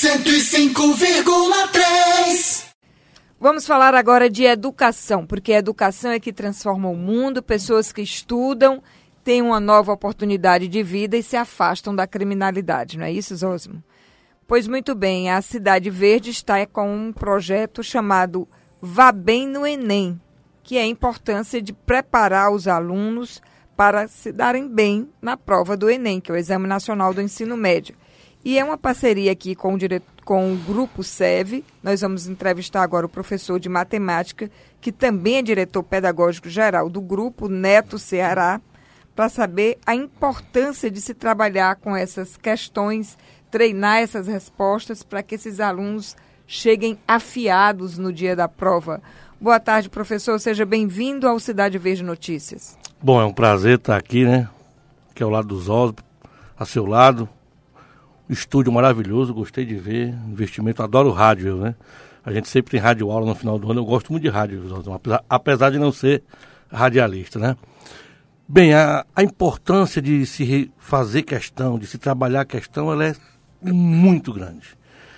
105,3. Vamos falar agora de educação, porque a educação é que transforma o mundo, pessoas que estudam têm uma nova oportunidade de vida e se afastam da criminalidade, não é isso, Zosmo? Pois muito bem, a Cidade Verde está com um projeto chamado Vá Bem no Enem, que é a importância de preparar os alunos para se darem bem na prova do Enem, que é o Exame Nacional do Ensino Médio. E é uma parceria aqui com o, dire... com o Grupo SEV. Nós vamos entrevistar agora o professor de matemática, que também é diretor pedagógico geral do grupo, Neto Ceará, para saber a importância de se trabalhar com essas questões, treinar essas respostas para que esses alunos cheguem afiados no dia da prova. Boa tarde, professor. Seja bem-vindo ao Cidade Verde Notícias. Bom, é um prazer estar aqui, né? Aqui ao lado dos Osmos, a seu lado. Estúdio maravilhoso, gostei de ver. Investimento, adoro rádio, né? A gente sempre tem rádio aula no final do ano. Eu gosto muito de rádio, apesar, de não ser radialista, né? Bem, a, a importância de se fazer questão, de se trabalhar a questão, ela é muito grande.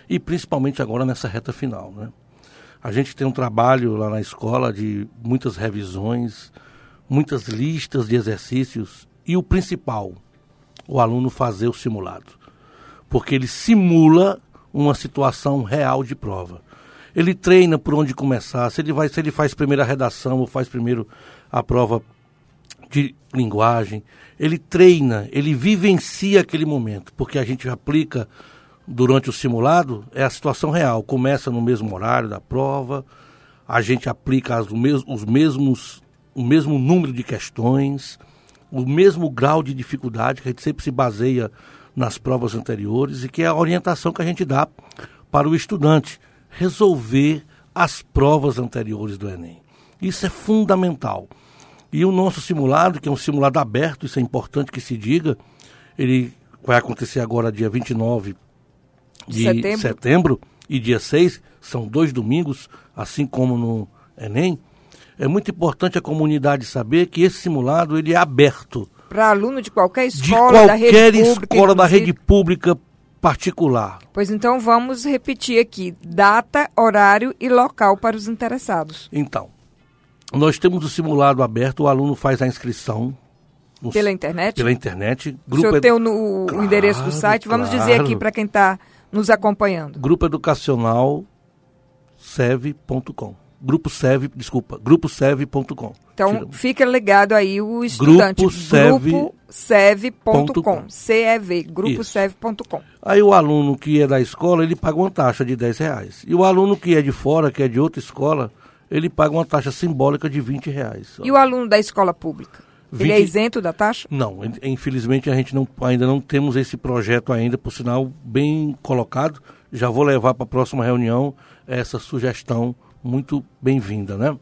E principalmente agora nessa reta final, né? A gente tem um trabalho lá na escola de muitas revisões, muitas listas de exercícios e o principal, o aluno fazer o simulado. Porque ele simula uma situação real de prova. Ele treina por onde começar, se ele, vai, se ele faz primeiro a redação ou faz primeiro a prova de linguagem, ele treina, ele vivencia aquele momento, porque a gente aplica durante o simulado é a situação real. Começa no mesmo horário da prova, a gente aplica as, os mesmos o mesmo número de questões, o mesmo grau de dificuldade, que a gente sempre se baseia nas provas anteriores, e que é a orientação que a gente dá para o estudante resolver as provas anteriores do Enem. Isso é fundamental. E o nosso simulado, que é um simulado aberto, isso é importante que se diga, ele vai acontecer agora dia 29 de setembro, setembro e dia 6, são dois domingos, assim como no Enem é muito importante a comunidade saber que esse simulado ele é aberto. Para aluno de qualquer escola de qualquer da rede pública. escola da rede pública particular. Pois então vamos repetir aqui: data, horário e local para os interessados. Então, nós temos o simulado aberto, o aluno faz a inscrição. No, pela internet? Pela internet. Grupo o senhor tem o, claro, endereço do site? Vamos claro. dizer aqui para quem está nos acompanhando. Grupo Educacional sev.com. Grupo Serve, desculpa, gruposerve.com. Então, fica ligado aí o estudante. Gruposerve.com. CEV, gruposerve.com. Aí o aluno que é da escola, ele paga uma taxa de 10 reais. E o aluno que é de fora, que é de outra escola, ele paga uma taxa simbólica de 20 reais. E o aluno da escola pública? 20... Ele é isento da taxa? Não, infelizmente a gente não, ainda não temos esse projeto ainda, por sinal, bem colocado. Já vou levar para a próxima reunião essa sugestão muito bem-vinda, né?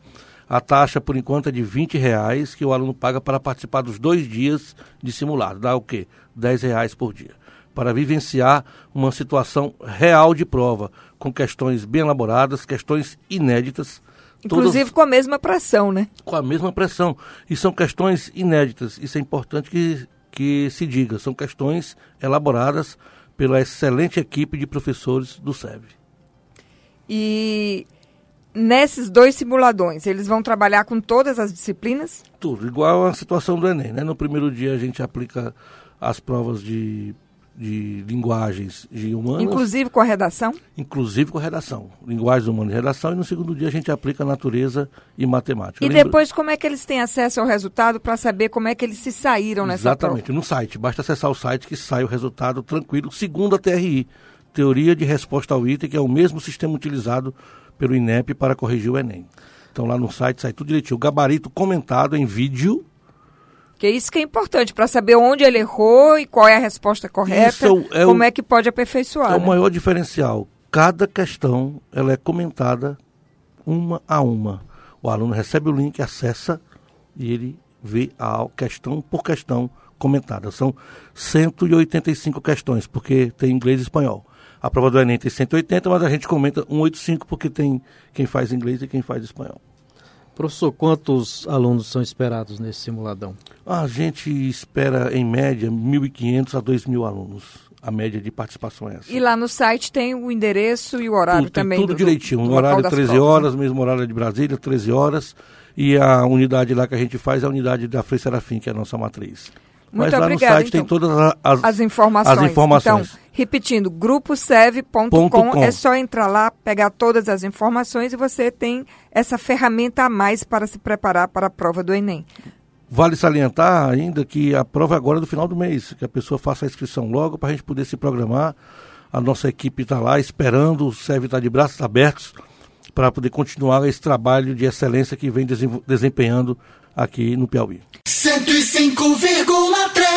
A taxa, por enquanto, é de 20 reais que o aluno paga para participar dos dois dias de simulado. Dá o quê? 10 reais por dia. Para vivenciar uma situação real de prova, com questões bem elaboradas, questões inéditas. Inclusive todas... com a mesma pressão, né? Com a mesma pressão. E são questões inéditas. Isso é importante que, que se diga. São questões elaboradas pela excelente equipe de professores do SEB. E nesses dois simuladões, eles vão trabalhar com todas as disciplinas? Tudo, igual a situação do Enem. Né? No primeiro dia a gente aplica as provas de, de linguagens de humanas. Inclusive com a redação? Inclusive com a redação. Linguagens humanas e redação. E no segundo dia a gente aplica natureza e matemática. E depois como é que eles têm acesso ao resultado para saber como é que eles se saíram nessa Exatamente, prova? no site. Basta acessar o site que sai o resultado tranquilo, segundo a TRI. Teoria de Resposta ao Item, que é o mesmo sistema utilizado pelo INEP para corrigir o Enem. Então lá no site sai tudo direitinho. O gabarito comentado em vídeo. Que é isso que é importante, para saber onde ele errou e qual é a resposta correta, é como o, é que pode aperfeiçoar. É né? o maior diferencial. Cada questão ela é comentada uma a uma. O aluno recebe o link, acessa e ele vê a questão por questão comentada. São 185 questões, porque tem inglês e espanhol. A prova do Enem tem 180, mas a gente comenta 185 porque tem quem faz inglês e quem faz espanhol. Professor, quantos alunos são esperados nesse simuladão? A gente espera, em média, 1.500 a 2.000 alunos. a média de participação é essa. E lá no site tem o endereço e o horário tudo, tem também. tudo do- direitinho. do O horário local das 13 provas, horas, mesmo horário de Brasília, 13 horas. E a unidade lá que a gente faz é a unidade da Frei Serafim, que é a nossa matriz. Muito Mas lá obrigada, no site tem então. todas a- as, As informações. As informações. Então, repetindo, gruposev.com Ponto com. é só entrar lá, pegar todas as informações e você tem essa ferramenta a mais para se preparar para a prova do Enem. Vale salientar ainda que a prova é agora do final do mês, que a pessoa faça a inscrição logo para a gente poder se programar. A nossa equipe está lá esperando, o SEV está de braços abertos para poder continuar esse trabalho de excelência que vem desempenhando aqui no Piauí. 105,3